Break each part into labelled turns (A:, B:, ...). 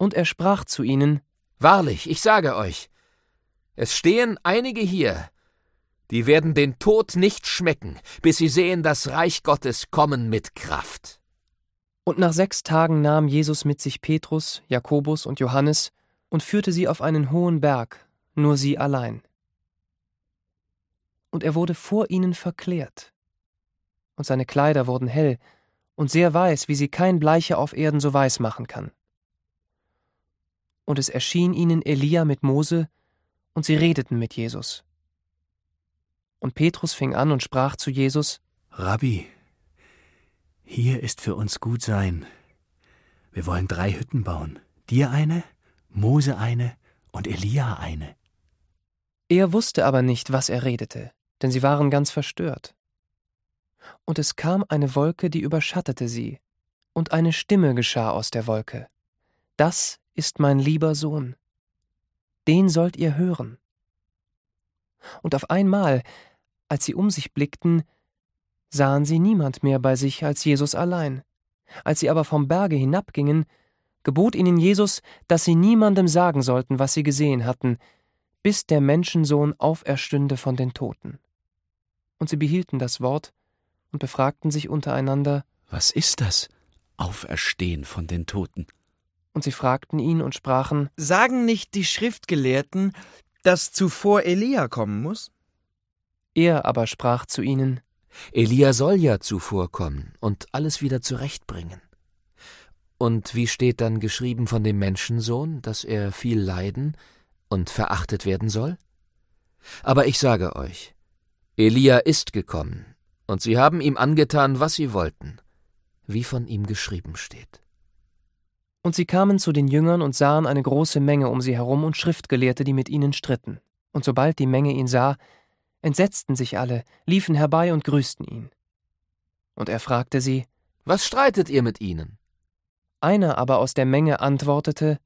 A: Und er sprach zu ihnen,
B: Wahrlich, ich sage euch, es stehen einige hier, die werden den Tod nicht schmecken, bis sie sehen das Reich Gottes kommen mit Kraft.
A: Und nach sechs Tagen nahm Jesus mit sich Petrus, Jakobus und Johannes und führte sie auf einen hohen Berg, nur sie allein. Und er wurde vor ihnen verklärt. Und seine Kleider wurden hell und sehr weiß, wie sie kein Bleicher auf Erden so weiß machen kann. Und es erschien ihnen Elia mit Mose, und sie redeten mit Jesus. Und Petrus fing an und sprach zu Jesus,
C: Rabbi, hier ist für uns gut sein. Wir wollen drei Hütten bauen. Dir eine, Mose eine und Elia eine.
A: Er wusste aber nicht, was er redete, denn sie waren ganz verstört. Und es kam eine Wolke, die überschattete sie, und eine Stimme geschah aus der Wolke. Das ist mein lieber Sohn. Den sollt ihr hören. Und auf einmal, als sie um sich blickten, sahen sie niemand mehr bei sich als Jesus allein. Als sie aber vom Berge hinabgingen, gebot ihnen Jesus, dass sie niemandem sagen sollten, was sie gesehen hatten, bis der Menschensohn auferstünde von den Toten. Und sie behielten das Wort und befragten sich untereinander,
C: Was ist das? Auferstehen von den Toten.
A: Und sie fragten ihn und sprachen,
D: Sagen nicht die Schriftgelehrten, dass zuvor Elia kommen muss?
A: Er aber sprach zu ihnen,
B: Elia soll ja zuvorkommen und alles wieder zurechtbringen. Und wie steht dann geschrieben von dem Menschensohn, dass er viel leiden und verachtet werden soll? Aber ich sage euch, Elia ist gekommen, und sie haben ihm angetan, was sie wollten, wie von ihm geschrieben steht.
A: Und sie kamen zu den Jüngern und sahen eine große Menge um sie herum und Schriftgelehrte, die mit ihnen stritten. Und sobald die Menge ihn sah, entsetzten sich alle, liefen herbei und grüßten ihn. Und er fragte sie,
B: Was streitet ihr mit ihnen?
A: Einer aber aus der Menge antwortete,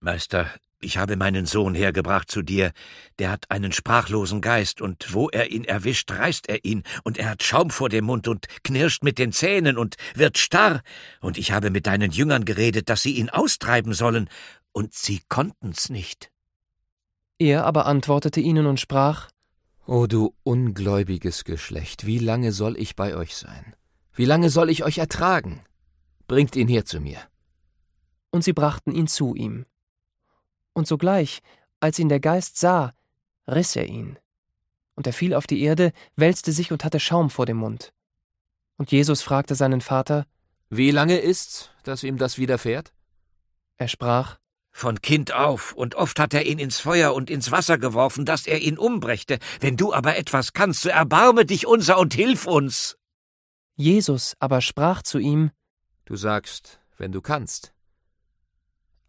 E: Meister, ich habe meinen Sohn hergebracht zu dir, der hat einen sprachlosen Geist, und wo er ihn erwischt, reißt er ihn, und er hat Schaum vor dem Mund und knirscht mit den Zähnen und wird starr, und ich habe mit deinen Jüngern geredet, dass sie ihn austreiben sollen, und sie konnten's nicht.
A: Er aber antwortete ihnen und sprach,
B: O du ungläubiges Geschlecht, wie lange soll ich bei euch sein? Wie lange soll ich euch ertragen? Bringt ihn her zu mir.
A: Und sie brachten ihn zu ihm. Und sogleich, als ihn der Geist sah, riss er ihn. Und er fiel auf die Erde, wälzte sich und hatte Schaum vor dem Mund. Und Jesus fragte seinen Vater,
B: Wie lange ist's, dass ihm das widerfährt?
A: Er sprach,
E: Von Kind auf, und oft hat er ihn ins Feuer und ins Wasser geworfen, dass er ihn umbrächte. Wenn du aber etwas kannst, so erbarme dich unser und hilf uns.
A: Jesus aber sprach zu ihm,
B: Du sagst, wenn du kannst.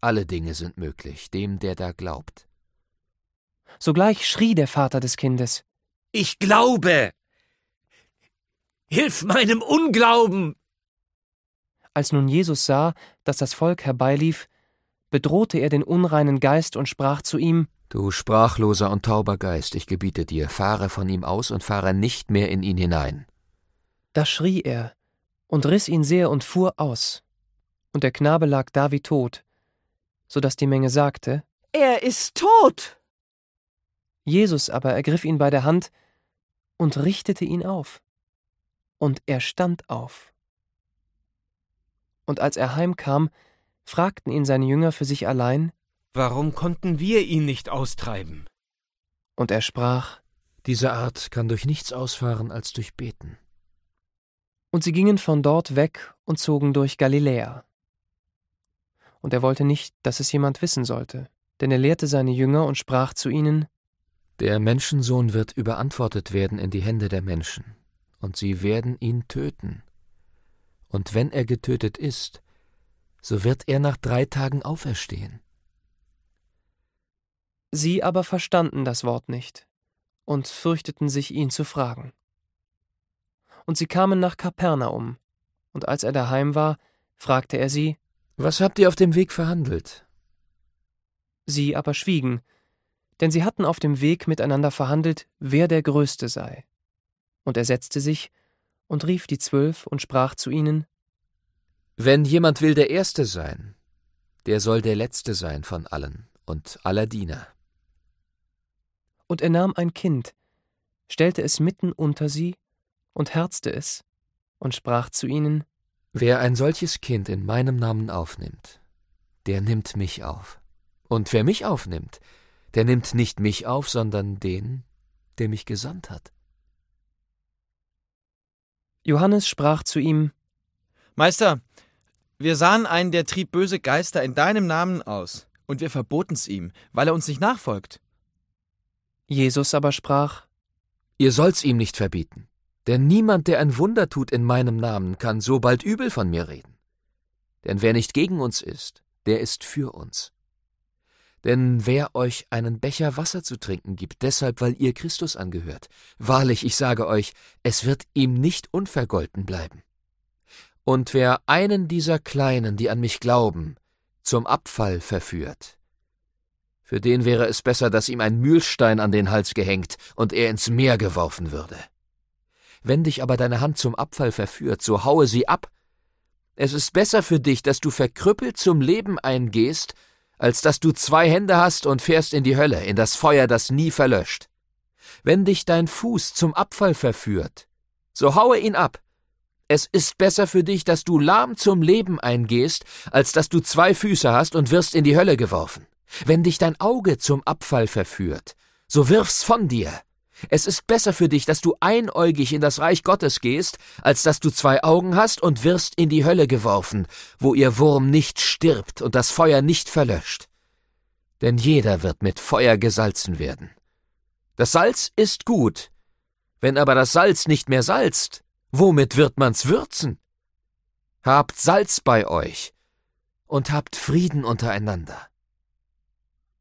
B: Alle Dinge sind möglich, dem, der da glaubt.
A: Sogleich schrie der Vater des Kindes,
E: Ich glaube. Hilf meinem Unglauben.
A: Als nun Jesus sah, dass das Volk herbeilief, bedrohte er den unreinen Geist und sprach zu ihm,
B: Du sprachloser und tauber Geist, ich gebiete dir, fahre von ihm aus und fahre nicht mehr in ihn hinein.
A: Da schrie er und riss ihn sehr und fuhr aus. Und der Knabe lag da wie tot, so dass die Menge sagte,
F: Er ist tot.
A: Jesus aber ergriff ihn bei der Hand und richtete ihn auf. Und er stand auf. Und als er heimkam, fragten ihn seine Jünger für sich allein,
G: Warum konnten wir ihn nicht austreiben?
A: und er sprach,
B: Diese Art kann durch nichts ausfahren als durch Beten.
A: und sie gingen von dort weg und zogen durch Galiläa. Und er wollte nicht, dass es jemand wissen sollte, denn er lehrte seine Jünger und sprach zu ihnen,
B: Der Menschensohn wird überantwortet werden in die Hände der Menschen, und sie werden ihn töten. Und wenn er getötet ist, so wird er nach drei Tagen auferstehen.
A: Sie aber verstanden das Wort nicht und fürchteten sich, ihn zu fragen. Und sie kamen nach Kapernaum, und als er daheim war, fragte er sie,
B: Was habt ihr auf dem Weg verhandelt?
A: sie aber schwiegen, denn sie hatten auf dem Weg miteinander verhandelt, wer der Größte sei. Und er setzte sich und rief die Zwölf und sprach zu ihnen,
B: Wenn jemand will der Erste sein, der soll der letzte sein von allen und aller Diener.
A: Und er nahm ein Kind, stellte es mitten unter sie und herzte es und sprach zu ihnen,
B: Wer ein solches Kind in meinem Namen aufnimmt, der nimmt mich auf. Und wer mich aufnimmt, der nimmt nicht mich auf, sondern den, der mich gesandt hat.
A: Johannes sprach zu ihm,
D: Meister, wir sahen einen, der trieb böse Geister in deinem Namen aus, und wir verboten's ihm, weil er uns nicht nachfolgt.
A: Jesus aber sprach,
B: Ihr sollt's ihm nicht verbieten, denn niemand, der ein Wunder tut in meinem Namen, kann so bald übel von mir reden. Denn wer nicht gegen uns ist, der ist für uns. Denn wer euch einen Becher Wasser zu trinken gibt, deshalb weil ihr Christus angehört, wahrlich, ich sage euch, es wird ihm nicht unvergolten bleiben. Und wer einen dieser Kleinen, die an mich glauben, zum Abfall verführt, für den wäre es besser, dass ihm ein Mühlstein an den Hals gehängt und er ins Meer geworfen würde. Wenn dich aber deine Hand zum Abfall verführt, so haue sie ab. Es ist besser für dich, dass du verkrüppelt zum Leben eingehst, als dass du zwei Hände hast und fährst in die Hölle, in das Feuer, das nie verlöscht. Wenn dich dein Fuß zum Abfall verführt, so haue ihn ab. Es ist besser für dich, dass du lahm zum Leben eingehst, als dass du zwei Füße hast und wirst in die Hölle geworfen. Wenn dich dein Auge zum Abfall verführt, so wirf's von dir. Es ist besser für dich, dass du einäugig in das Reich Gottes gehst, als dass du zwei Augen hast und wirst in die Hölle geworfen, wo ihr Wurm nicht stirbt und das Feuer nicht verlöscht. Denn jeder wird mit Feuer gesalzen werden. Das Salz ist gut, wenn aber das Salz nicht mehr salzt, womit wird man's würzen? Habt Salz bei euch und habt Frieden untereinander.